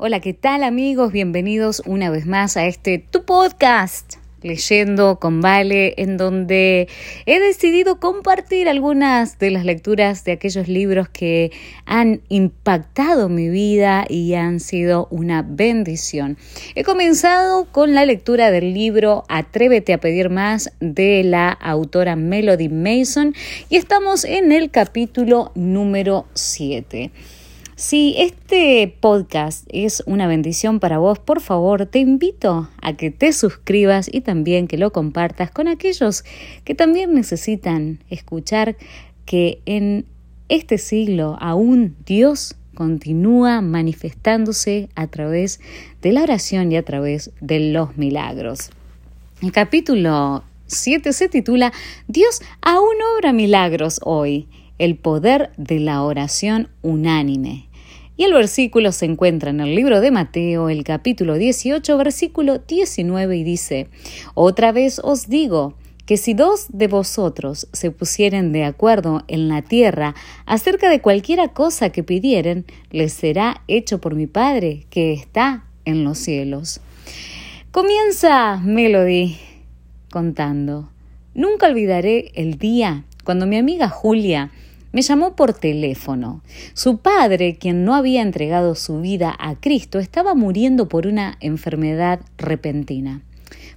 Hola, ¿qué tal amigos? Bienvenidos una vez más a este Tu Podcast, leyendo con Vale, en donde he decidido compartir algunas de las lecturas de aquellos libros que han impactado mi vida y han sido una bendición. He comenzado con la lectura del libro Atrévete a pedir más de la autora Melody Mason y estamos en el capítulo número 7. Si este podcast es una bendición para vos, por favor, te invito a que te suscribas y también que lo compartas con aquellos que también necesitan escuchar que en este siglo aún Dios continúa manifestándose a través de la oración y a través de los milagros. El capítulo 7 se titula Dios aún obra milagros hoy, el poder de la oración unánime. Y el versículo se encuentra en el libro de Mateo, el capítulo 18, versículo 19, y dice, Otra vez os digo, que si dos de vosotros se pusieren de acuerdo en la tierra acerca de cualquiera cosa que pidieren, les será hecho por mi Padre que está en los cielos. Comienza Melody contando. Nunca olvidaré el día cuando mi amiga Julia me llamó por teléfono. Su padre, quien no había entregado su vida a Cristo, estaba muriendo por una enfermedad repentina.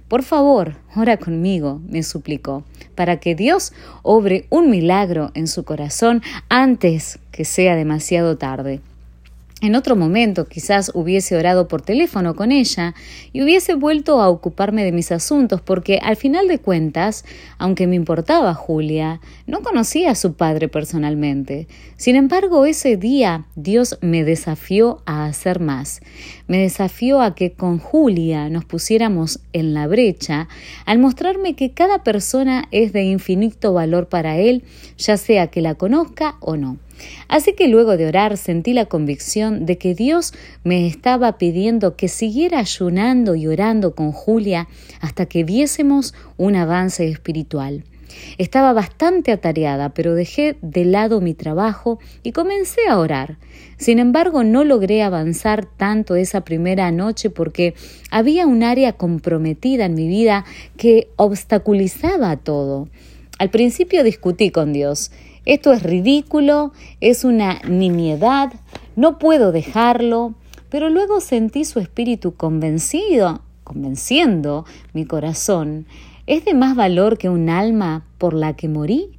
Por favor, ora conmigo, me suplicó, para que Dios obre un milagro en su corazón antes que sea demasiado tarde. En otro momento quizás hubiese orado por teléfono con ella y hubiese vuelto a ocuparme de mis asuntos porque al final de cuentas, aunque me importaba Julia, no conocía a su padre personalmente. Sin embargo, ese día Dios me desafió a hacer más. Me desafió a que con Julia nos pusiéramos en la brecha al mostrarme que cada persona es de infinito valor para él, ya sea que la conozca o no. Así que luego de orar sentí la convicción de que Dios me estaba pidiendo que siguiera ayunando y orando con Julia hasta que viésemos un avance espiritual. Estaba bastante atareada, pero dejé de lado mi trabajo y comencé a orar. Sin embargo, no logré avanzar tanto esa primera noche porque había un área comprometida en mi vida que obstaculizaba todo. Al principio discutí con Dios esto es ridículo, es una nimiedad, no puedo dejarlo, pero luego sentí su espíritu convencido, convenciendo mi corazón. ¿Es de más valor que un alma por la que morí?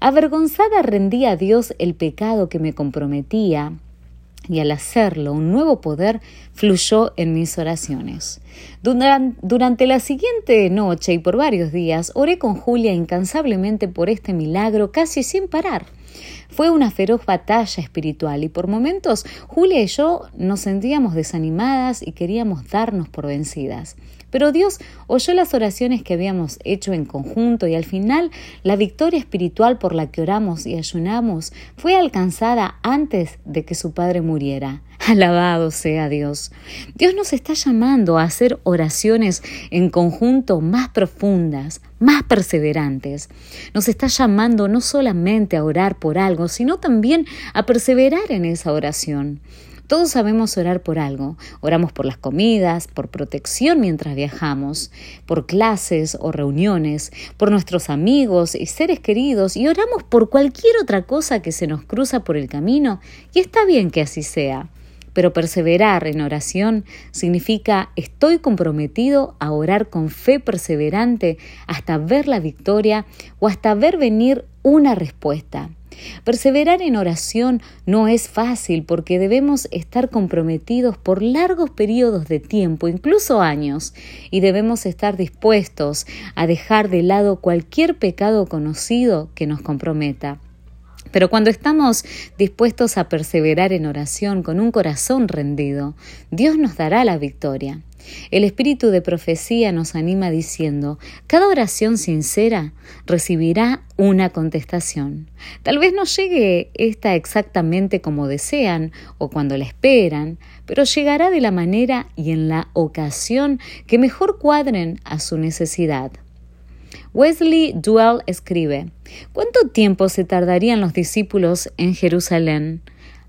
Avergonzada rendí a Dios el pecado que me comprometía, y al hacerlo un nuevo poder fluyó en mis oraciones. Durante la siguiente noche y por varios días oré con Julia incansablemente por este milagro casi sin parar. Fue una feroz batalla espiritual y por momentos Julia y yo nos sentíamos desanimadas y queríamos darnos por vencidas. Pero Dios oyó las oraciones que habíamos hecho en conjunto y al final la victoria espiritual por la que oramos y ayunamos fue alcanzada antes de que su Padre muriera. Alabado sea Dios. Dios nos está llamando a hacer oraciones en conjunto más profundas, más perseverantes. Nos está llamando no solamente a orar por algo, sino también a perseverar en esa oración. Todos sabemos orar por algo. Oramos por las comidas, por protección mientras viajamos, por clases o reuniones, por nuestros amigos y seres queridos y oramos por cualquier otra cosa que se nos cruza por el camino y está bien que así sea. Pero perseverar en oración significa estoy comprometido a orar con fe perseverante hasta ver la victoria o hasta ver venir una respuesta. Perseverar en oración no es fácil porque debemos estar comprometidos por largos periodos de tiempo, incluso años, y debemos estar dispuestos a dejar de lado cualquier pecado conocido que nos comprometa. Pero cuando estamos dispuestos a perseverar en oración con un corazón rendido, Dios nos dará la victoria. El espíritu de profecía nos anima diciendo, cada oración sincera recibirá una contestación. Tal vez no llegue esta exactamente como desean o cuando la esperan, pero llegará de la manera y en la ocasión que mejor cuadren a su necesidad. Wesley Duell escribe, ¿Cuánto tiempo se tardarían los discípulos en Jerusalén?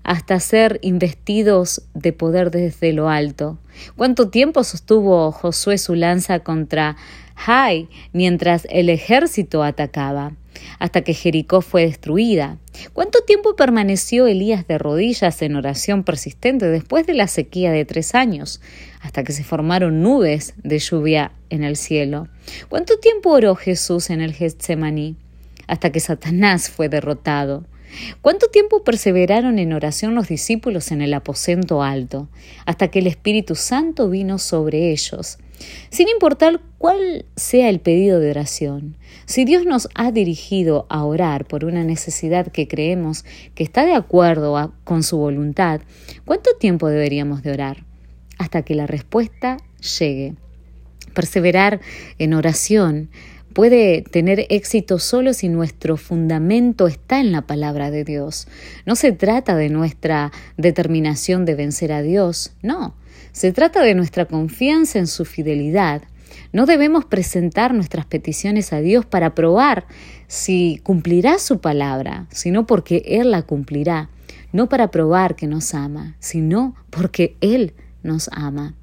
hasta ser investidos de poder desde lo alto. ¿Cuánto tiempo sostuvo Josué su lanza contra Jai mientras el ejército atacaba? Hasta que Jericó fue destruida. ¿Cuánto tiempo permaneció Elías de rodillas en oración persistente después de la sequía de tres años? Hasta que se formaron nubes de lluvia en el cielo. ¿Cuánto tiempo oró Jesús en el Getsemaní? Hasta que Satanás fue derrotado. ¿Cuánto tiempo perseveraron en oración los discípulos en el aposento alto? Hasta que el Espíritu Santo vino sobre ellos. Sin importar cuál sea el pedido de oración, si Dios nos ha dirigido a orar por una necesidad que creemos que está de acuerdo con su voluntad, ¿cuánto tiempo deberíamos de orar? Hasta que la respuesta llegue. Perseverar en oración puede tener éxito solo si nuestro fundamento está en la palabra de Dios. No se trata de nuestra determinación de vencer a Dios, no. Se trata de nuestra confianza en su fidelidad. No debemos presentar nuestras peticiones a Dios para probar si cumplirá su palabra, sino porque Él la cumplirá, no para probar que nos ama, sino porque Él nos ama.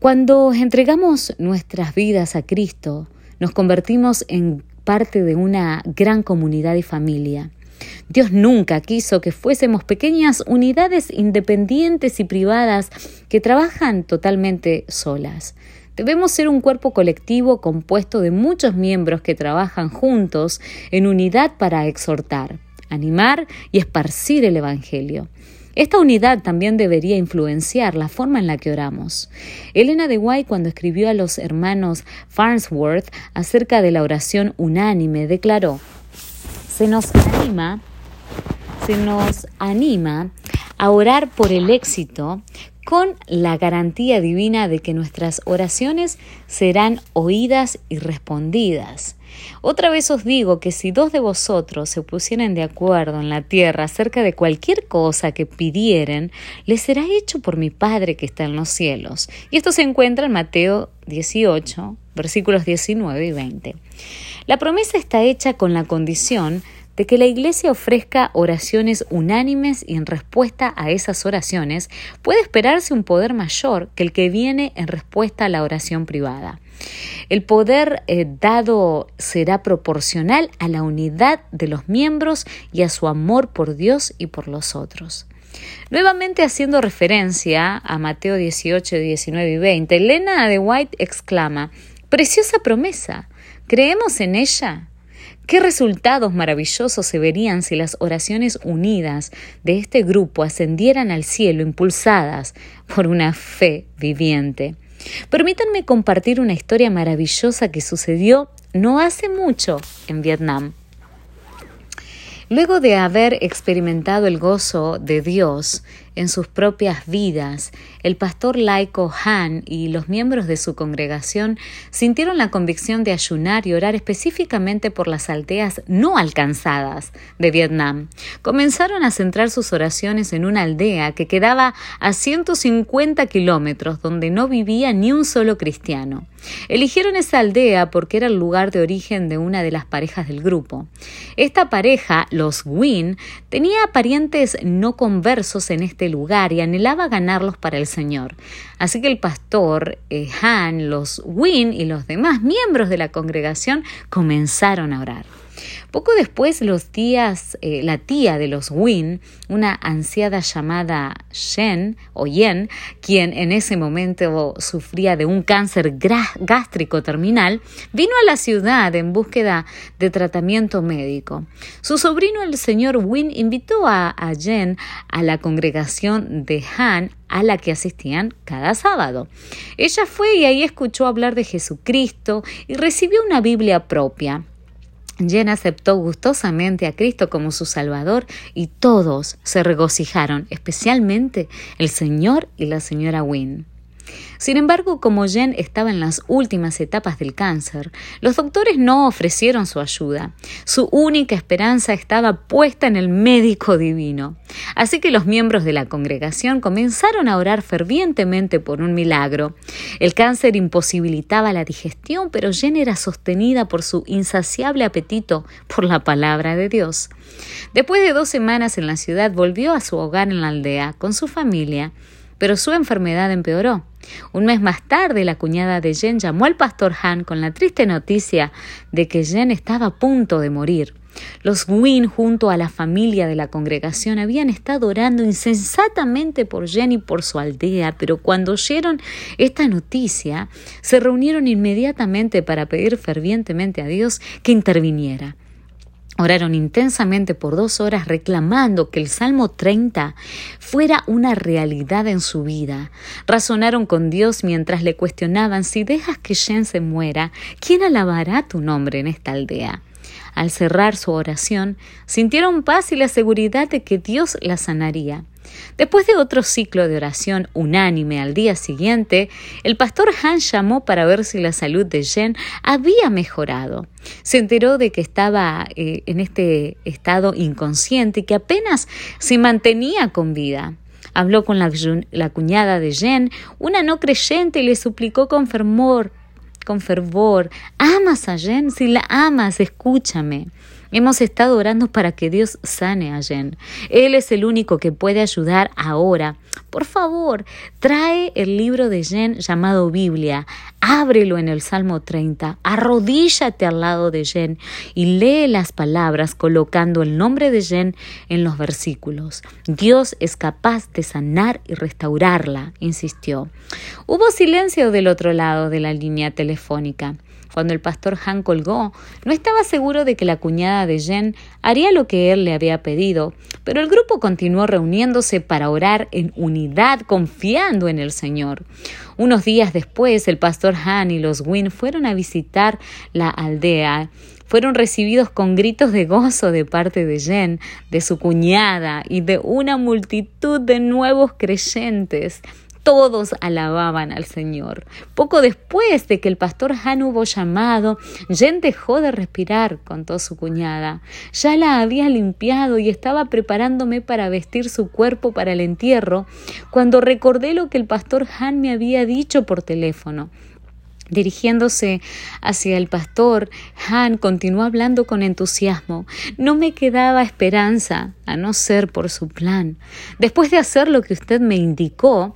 Cuando entregamos nuestras vidas a Cristo, nos convertimos en parte de una gran comunidad y familia. Dios nunca quiso que fuésemos pequeñas unidades independientes y privadas que trabajan totalmente solas. Debemos ser un cuerpo colectivo compuesto de muchos miembros que trabajan juntos en unidad para exhortar, animar y esparcir el Evangelio. Esta unidad también debería influenciar la forma en la que oramos. Elena de White, cuando escribió a los hermanos Farnsworth acerca de la oración unánime, declaró, se nos anima, se nos anima a orar por el éxito con la garantía divina de que nuestras oraciones serán oídas y respondidas. Otra vez os digo que si dos de vosotros se pusieran de acuerdo en la tierra acerca de cualquier cosa que pidieren, les será hecho por mi Padre que está en los cielos. Y esto se encuentra en Mateo 18, versículos 19 y 20. La promesa está hecha con la condición de que la Iglesia ofrezca oraciones unánimes y en respuesta a esas oraciones puede esperarse un poder mayor que el que viene en respuesta a la oración privada. El poder eh, dado será proporcional a la unidad de los miembros y a su amor por Dios y por los otros. Nuevamente haciendo referencia a Mateo 18, 19 y 20, Elena de White exclama, Preciosa promesa, ¿creemos en ella? ¿Qué resultados maravillosos se verían si las oraciones unidas de este grupo ascendieran al cielo impulsadas por una fe viviente? Permítanme compartir una historia maravillosa que sucedió no hace mucho en Vietnam. Luego de haber experimentado el gozo de Dios en sus propias vidas, el pastor laico Han y los miembros de su congregación sintieron la convicción de ayunar y orar específicamente por las aldeas no alcanzadas de Vietnam. Comenzaron a centrar sus oraciones en una aldea que quedaba a 150 kilómetros donde no vivía ni un solo cristiano. Eligieron esa aldea porque era el lugar de origen de una de las parejas del grupo. Esta pareja, los Wynn, tenía parientes no conversos en este lugar y anhelaba ganarlos para el Señor. Así que el pastor eh, Han, los Wynn y los demás miembros de la congregación comenzaron a orar. Poco después, los tías, eh, la tía de los Win, una anciana llamada Shen o Yen, quien en ese momento sufría de un cáncer gástrico terminal, vino a la ciudad en búsqueda de tratamiento médico. Su sobrino, el señor Win, invitó a, a Yen a la congregación de Han a la que asistían cada sábado. Ella fue y ahí escuchó hablar de Jesucristo y recibió una Biblia propia. Jen aceptó gustosamente a Cristo como su Salvador y todos se regocijaron, especialmente el señor y la señora Wynne. Sin embargo, como Jen estaba en las últimas etapas del cáncer, los doctores no ofrecieron su ayuda. Su única esperanza estaba puesta en el médico divino. Así que los miembros de la congregación comenzaron a orar fervientemente por un milagro. El cáncer imposibilitaba la digestión, pero Jen era sostenida por su insaciable apetito por la palabra de Dios. Después de dos semanas en la ciudad, volvió a su hogar en la aldea con su familia pero su enfermedad empeoró. Un mes más tarde, la cuñada de Jen llamó al pastor Han con la triste noticia de que Jen estaba a punto de morir. Los Wynne, junto a la familia de la congregación, habían estado orando insensatamente por Jen y por su aldea, pero cuando oyeron esta noticia, se reunieron inmediatamente para pedir fervientemente a Dios que interviniera. Oraron intensamente por dos horas reclamando que el Salmo 30 fuera una realidad en su vida. Razonaron con Dios mientras le cuestionaban si dejas que Jen se muera, ¿quién alabará tu nombre en esta aldea? Al cerrar su oración, sintieron paz y la seguridad de que Dios la sanaría. Después de otro ciclo de oración unánime al día siguiente, el pastor Han llamó para ver si la salud de Jen había mejorado. Se enteró de que estaba eh, en este estado inconsciente y que apenas se mantenía con vida. Habló con la, la cuñada de Jen, una no creyente, y le suplicó con fervor, con fervor, ¿amas a Jen? Si la amas, escúchame. Hemos estado orando para que Dios sane a Jen. Él es el único que puede ayudar ahora. Por favor, trae el libro de Jen llamado Biblia, ábrelo en el Salmo 30, arrodíllate al lado de Jen y lee las palabras colocando el nombre de Jen en los versículos. Dios es capaz de sanar y restaurarla, insistió. Hubo silencio del otro lado de la línea telefónica. Cuando el pastor Han colgó, no estaba seguro de que la cuñada de Jen haría lo que él le había pedido, pero el grupo continuó reuniéndose para orar en unidad, confiando en el Señor. Unos días después, el pastor Han y los Wynne fueron a visitar la aldea fueron recibidos con gritos de gozo de parte de Jen, de su cuñada y de una multitud de nuevos creyentes. Todos alababan al Señor. Poco después de que el pastor Han hubo llamado, Jen dejó de respirar, contó su cuñada. Ya la había limpiado y estaba preparándome para vestir su cuerpo para el entierro, cuando recordé lo que el pastor Han me había dicho por teléfono. Dirigiéndose hacia el pastor, Han continuó hablando con entusiasmo. No me quedaba esperanza, a no ser por su plan. Después de hacer lo que usted me indicó,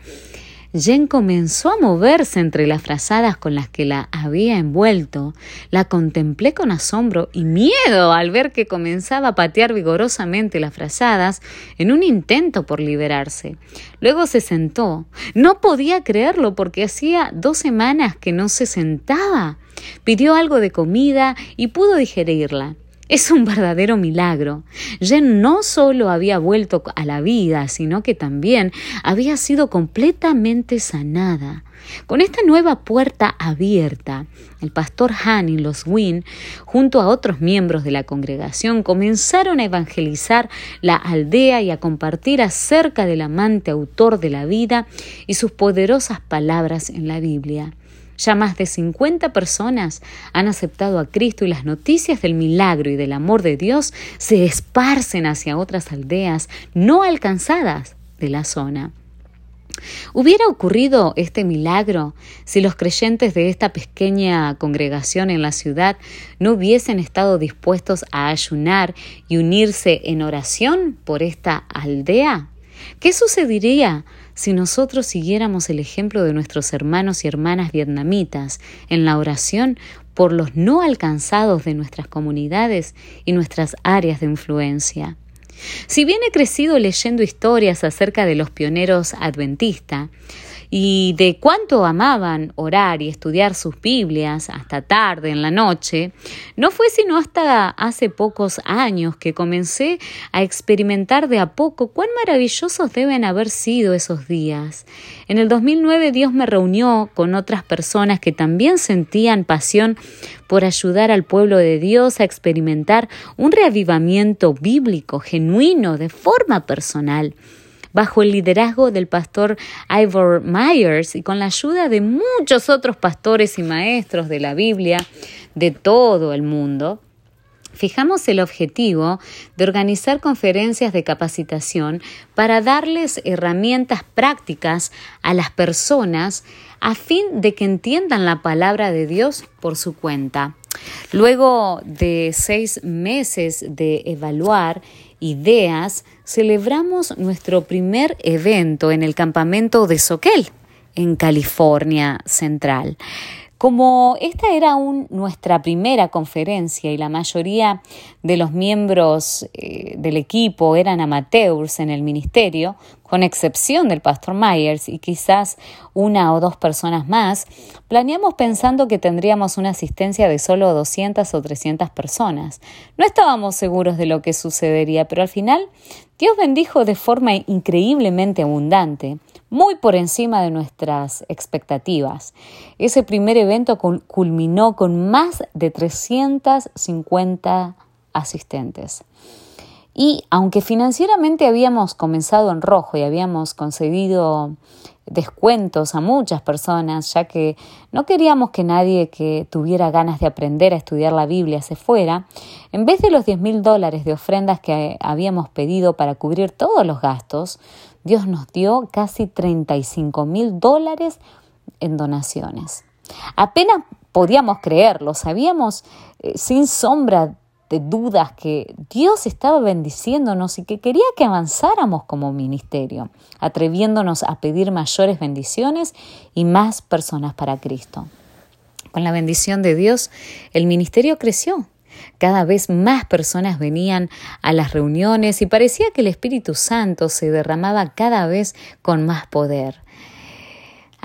Jen comenzó a moverse entre las frazadas con las que la había envuelto. La contemplé con asombro y miedo al ver que comenzaba a patear vigorosamente las frazadas en un intento por liberarse. Luego se sentó. No podía creerlo porque hacía dos semanas que no se sentaba. Pidió algo de comida y pudo digerirla. Es un verdadero milagro. Jen no solo había vuelto a la vida, sino que también había sido completamente sanada. Con esta nueva puerta abierta, el pastor Han y los Wynne, junto a otros miembros de la congregación, comenzaron a evangelizar la aldea y a compartir acerca del amante autor de la vida y sus poderosas palabras en la Biblia. Ya más de 50 personas han aceptado a Cristo y las noticias del milagro y del amor de Dios se esparcen hacia otras aldeas no alcanzadas de la zona. ¿Hubiera ocurrido este milagro si los creyentes de esta pequeña congregación en la ciudad no hubiesen estado dispuestos a ayunar y unirse en oración por esta aldea? ¿Qué sucedería si nosotros siguiéramos el ejemplo de nuestros hermanos y hermanas vietnamitas en la oración por los no alcanzados de nuestras comunidades y nuestras áreas de influencia? Si bien he crecido leyendo historias acerca de los pioneros adventistas, y de cuánto amaban orar y estudiar sus Biblias hasta tarde en la noche, no fue sino hasta hace pocos años que comencé a experimentar de a poco cuán maravillosos deben haber sido esos días. En el 2009 Dios me reunió con otras personas que también sentían pasión por ayudar al pueblo de Dios a experimentar un reavivamiento bíblico genuino de forma personal. Bajo el liderazgo del pastor Ivor Myers y con la ayuda de muchos otros pastores y maestros de la Biblia de todo el mundo, fijamos el objetivo de organizar conferencias de capacitación para darles herramientas prácticas a las personas a fin de que entiendan la palabra de Dios por su cuenta. Luego de seis meses de evaluar ideas, celebramos nuestro primer evento en el campamento de Soquel, en California Central. Como esta era nuestra primera conferencia y la mayoría de los miembros eh, del equipo eran amateurs en el ministerio, con excepción del pastor Myers y quizás una o dos personas más, planeamos pensando que tendríamos una asistencia de solo 200 o 300 personas. No estábamos seguros de lo que sucedería, pero al final Dios bendijo de forma increíblemente abundante muy por encima de nuestras expectativas. Ese primer evento culminó con más de 350 asistentes. Y aunque financieramente habíamos comenzado en rojo y habíamos concedido descuentos a muchas personas, ya que no queríamos que nadie que tuviera ganas de aprender a estudiar la Biblia se fuera, en vez de los 10 mil dólares de ofrendas que habíamos pedido para cubrir todos los gastos, Dios nos dio casi 35 mil dólares en donaciones. Apenas podíamos creerlo, sabíamos eh, sin sombra de dudas que Dios estaba bendiciéndonos y que quería que avanzáramos como ministerio, atreviéndonos a pedir mayores bendiciones y más personas para Cristo. Con la bendición de Dios, el ministerio creció cada vez más personas venían a las reuniones y parecía que el Espíritu Santo se derramaba cada vez con más poder.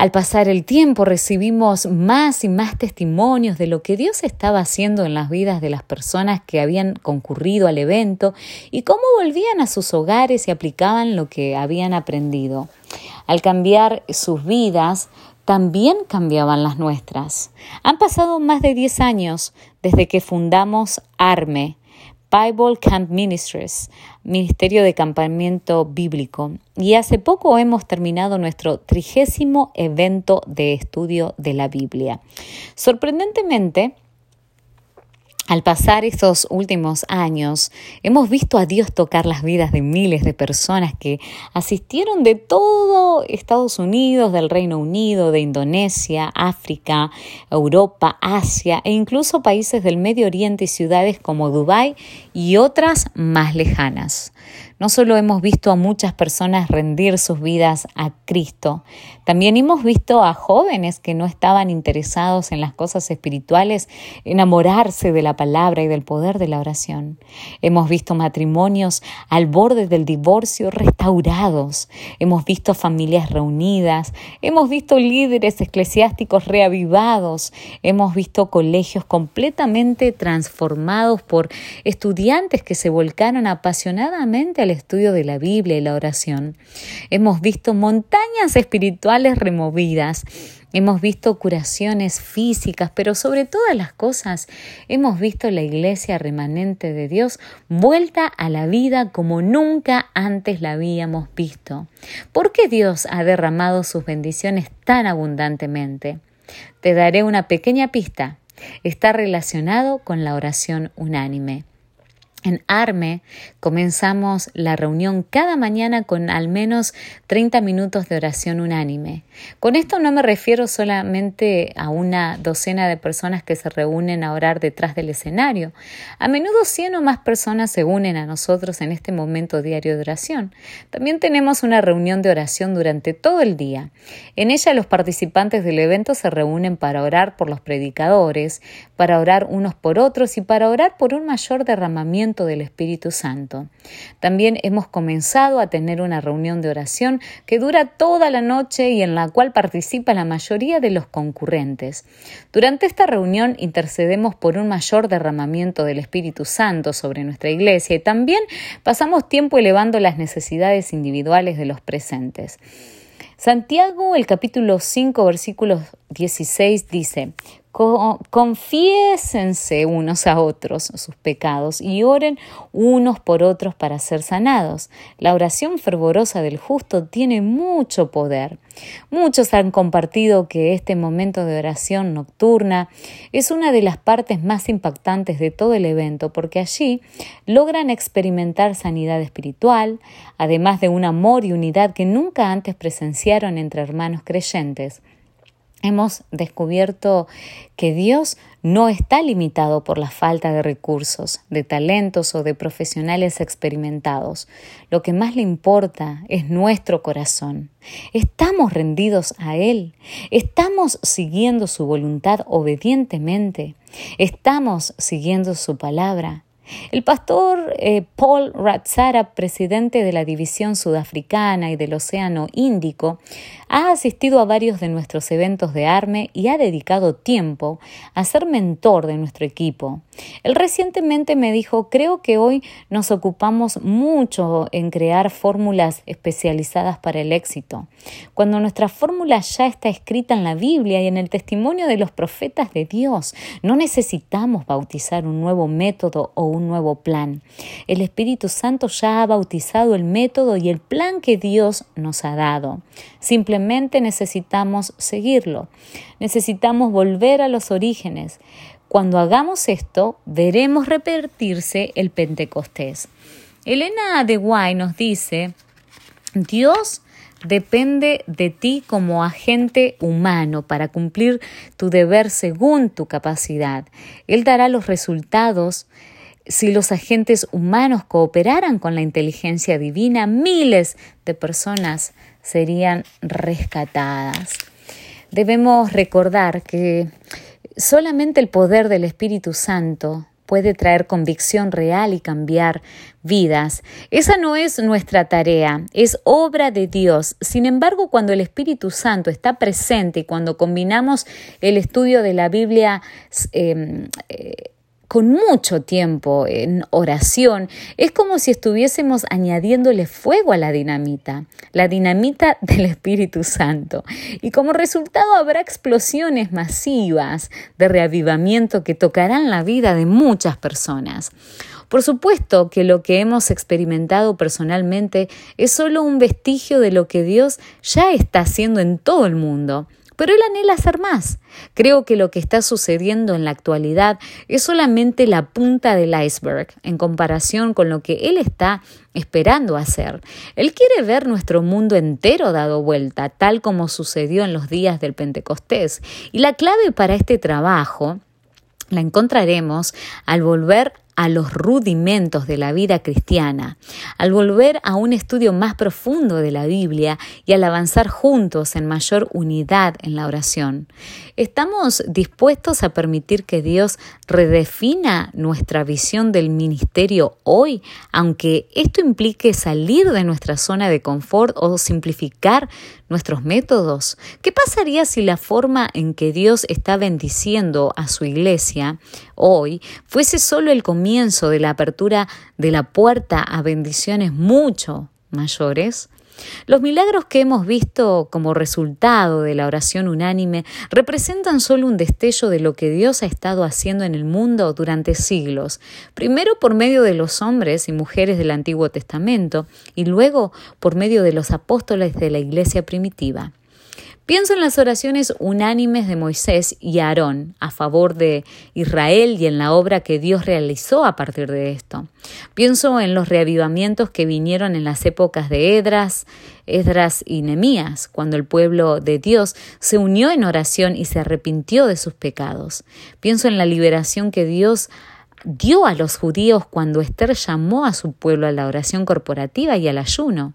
Al pasar el tiempo recibimos más y más testimonios de lo que Dios estaba haciendo en las vidas de las personas que habían concurrido al evento y cómo volvían a sus hogares y aplicaban lo que habían aprendido. Al cambiar sus vidas, también cambiaban las nuestras. Han pasado más de 10 años desde que fundamos ARME, Bible Camp Ministries, Ministerio de Campamento Bíblico, y hace poco hemos terminado nuestro trigésimo evento de estudio de la Biblia. Sorprendentemente, al pasar estos últimos años, hemos visto a Dios tocar las vidas de miles de personas que asistieron de todo Estados Unidos, del Reino Unido, de Indonesia, África, Europa, Asia e incluso países del Medio Oriente y ciudades como Dubái y otras más lejanas. No solo hemos visto a muchas personas rendir sus vidas a Cristo, también hemos visto a jóvenes que no estaban interesados en las cosas espirituales enamorarse de la palabra y del poder de la oración. Hemos visto matrimonios al borde del divorcio restaurados. Hemos visto familias reunidas. Hemos visto líderes eclesiásticos reavivados. Hemos visto colegios completamente transformados por estudiantes que se volcaron apasionadamente al estudio de la Biblia y la oración. Hemos visto montañas espirituales removidas. Hemos visto curaciones físicas, pero sobre todas las cosas hemos visto la iglesia remanente de Dios vuelta a la vida como nunca antes la habíamos visto. ¿Por qué Dios ha derramado sus bendiciones tan abundantemente? Te daré una pequeña pista. Está relacionado con la oración unánime. En ARME comenzamos la reunión cada mañana con al menos 30 minutos de oración unánime. Con esto no me refiero solamente a una docena de personas que se reúnen a orar detrás del escenario. A menudo 100 o más personas se unen a nosotros en este momento diario de oración. También tenemos una reunión de oración durante todo el día. En ella los participantes del evento se reúnen para orar por los predicadores, para orar unos por otros y para orar por un mayor derramamiento del Espíritu Santo. También hemos comenzado a tener una reunión de oración que dura toda la noche y en la cual participa la mayoría de los concurrentes. Durante esta reunión intercedemos por un mayor derramamiento del Espíritu Santo sobre nuestra iglesia y también pasamos tiempo elevando las necesidades individuales de los presentes. Santiago, el capítulo 5, versículo 16 dice, confiésense unos a otros sus pecados y oren unos por otros para ser sanados. La oración fervorosa del justo tiene mucho poder. Muchos han compartido que este momento de oración nocturna es una de las partes más impactantes de todo el evento porque allí logran experimentar sanidad espiritual, además de un amor y unidad que nunca antes presenciaron entre hermanos creyentes. Hemos descubierto que Dios no está limitado por la falta de recursos, de talentos o de profesionales experimentados. Lo que más le importa es nuestro corazón. Estamos rendidos a Él. Estamos siguiendo su voluntad obedientemente. Estamos siguiendo su palabra. El pastor eh, Paul Ratzara, presidente de la División Sudafricana y del Océano Índico, ha asistido a varios de nuestros eventos de ARME y ha dedicado tiempo a ser mentor de nuestro equipo. Él recientemente me dijo, creo que hoy nos ocupamos mucho en crear fórmulas especializadas para el éxito, cuando nuestra fórmula ya está escrita en la Biblia y en el testimonio de los profetas de Dios. No necesitamos bautizar un nuevo método o un nuevo plan. El Espíritu Santo ya ha bautizado el método y el plan que Dios nos ha dado. Simplemente necesitamos seguirlo. Necesitamos volver a los orígenes. Cuando hagamos esto, veremos repetirse el Pentecostés. Elena de Guay nos dice, Dios depende de ti como agente humano para cumplir tu deber según tu capacidad. Él dará los resultados si los agentes humanos cooperaran con la inteligencia divina, miles de personas serían rescatadas. Debemos recordar que solamente el poder del Espíritu Santo puede traer convicción real y cambiar vidas. Esa no es nuestra tarea, es obra de Dios. Sin embargo, cuando el Espíritu Santo está presente y cuando combinamos el estudio de la Biblia eh, eh, con mucho tiempo en oración, es como si estuviésemos añadiéndole fuego a la dinamita, la dinamita del Espíritu Santo. Y como resultado habrá explosiones masivas de reavivamiento que tocarán la vida de muchas personas. Por supuesto que lo que hemos experimentado personalmente es solo un vestigio de lo que Dios ya está haciendo en todo el mundo. Pero él anhela hacer más. Creo que lo que está sucediendo en la actualidad es solamente la punta del iceberg en comparación con lo que él está esperando hacer. Él quiere ver nuestro mundo entero dado vuelta, tal como sucedió en los días del Pentecostés. Y la clave para este trabajo la encontraremos al volver a los rudimentos de la vida cristiana, al volver a un estudio más profundo de la Biblia y al avanzar juntos en mayor unidad en la oración. ¿Estamos dispuestos a permitir que Dios redefina nuestra visión del ministerio hoy, aunque esto implique salir de nuestra zona de confort o simplificar nuestros métodos? ¿Qué pasaría si la forma en que Dios está bendiciendo a su iglesia hoy fuese solo el comienzo de la apertura de la puerta a bendiciones mucho mayores? Los milagros que hemos visto como resultado de la oración unánime representan solo un destello de lo que Dios ha estado haciendo en el mundo durante siglos, primero por medio de los hombres y mujeres del Antiguo Testamento y luego por medio de los apóstoles de la Iglesia primitiva. Pienso en las oraciones unánimes de Moisés y Aarón a favor de Israel y en la obra que Dios realizó a partir de esto. Pienso en los reavivamientos que vinieron en las épocas de Edras, Esdras y Nemías, cuando el pueblo de Dios se unió en oración y se arrepintió de sus pecados. Pienso en la liberación que Dios dio a los judíos cuando Esther llamó a su pueblo a la oración corporativa y al ayuno.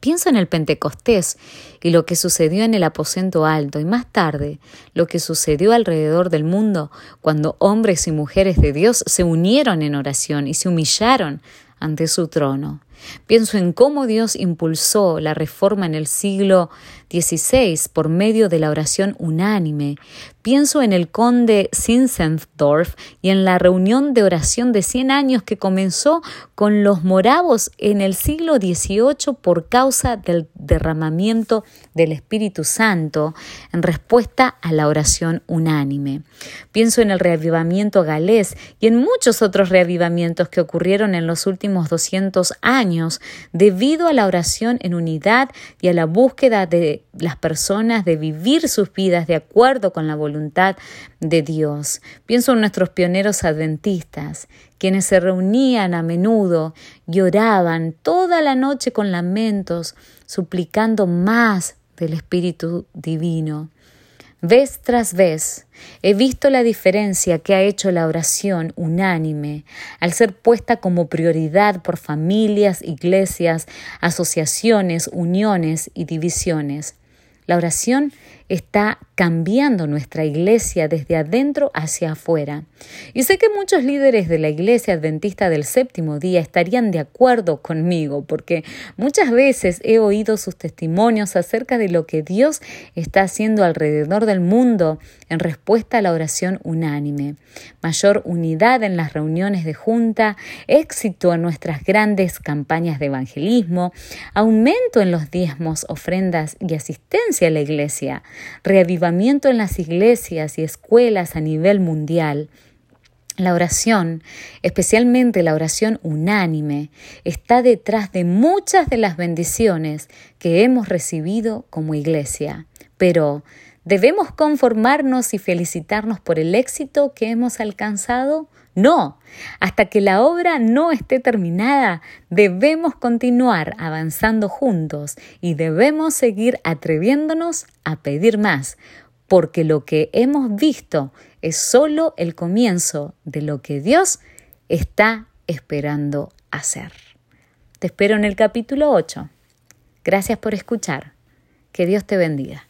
Pienso en el Pentecostés y lo que sucedió en el aposento alto y más tarde lo que sucedió alrededor del mundo cuando hombres y mujeres de Dios se unieron en oración y se humillaron ante su trono. Pienso en cómo Dios impulsó la reforma en el siglo XVI por medio de la oración unánime. Pienso en el conde Zinzendorf y en la reunión de oración de 100 años que comenzó con los moravos en el siglo XVIII por causa del derramamiento del Espíritu Santo en respuesta a la oración unánime. Pienso en el reavivamiento galés y en muchos otros reavivamientos que ocurrieron en los últimos 200 años debido a la oración en unidad y a la búsqueda de las personas de vivir sus vidas de acuerdo con la voluntad de Dios. Pienso en nuestros pioneros adventistas, quienes se reunían a menudo, lloraban toda la noche con lamentos, suplicando más del Espíritu Divino. Vez tras vez he visto la diferencia que ha hecho la oración unánime al ser puesta como prioridad por familias, iglesias, asociaciones, uniones y divisiones. La oración está cambiando nuestra iglesia desde adentro hacia afuera. Y sé que muchos líderes de la iglesia adventista del séptimo día estarían de acuerdo conmigo, porque muchas veces he oído sus testimonios acerca de lo que Dios está haciendo alrededor del mundo en respuesta a la oración unánime. Mayor unidad en las reuniones de junta, éxito en nuestras grandes campañas de evangelismo, aumento en los diezmos, ofrendas y asistencia a la iglesia reavivamiento en las iglesias y escuelas a nivel mundial. La oración, especialmente la oración unánime, está detrás de muchas de las bendiciones que hemos recibido como iglesia. Pero, ¿debemos conformarnos y felicitarnos por el éxito que hemos alcanzado? No, hasta que la obra no esté terminada, debemos continuar avanzando juntos y debemos seguir atreviéndonos a pedir más, porque lo que hemos visto es solo el comienzo de lo que Dios está esperando hacer. Te espero en el capítulo 8. Gracias por escuchar. Que Dios te bendiga.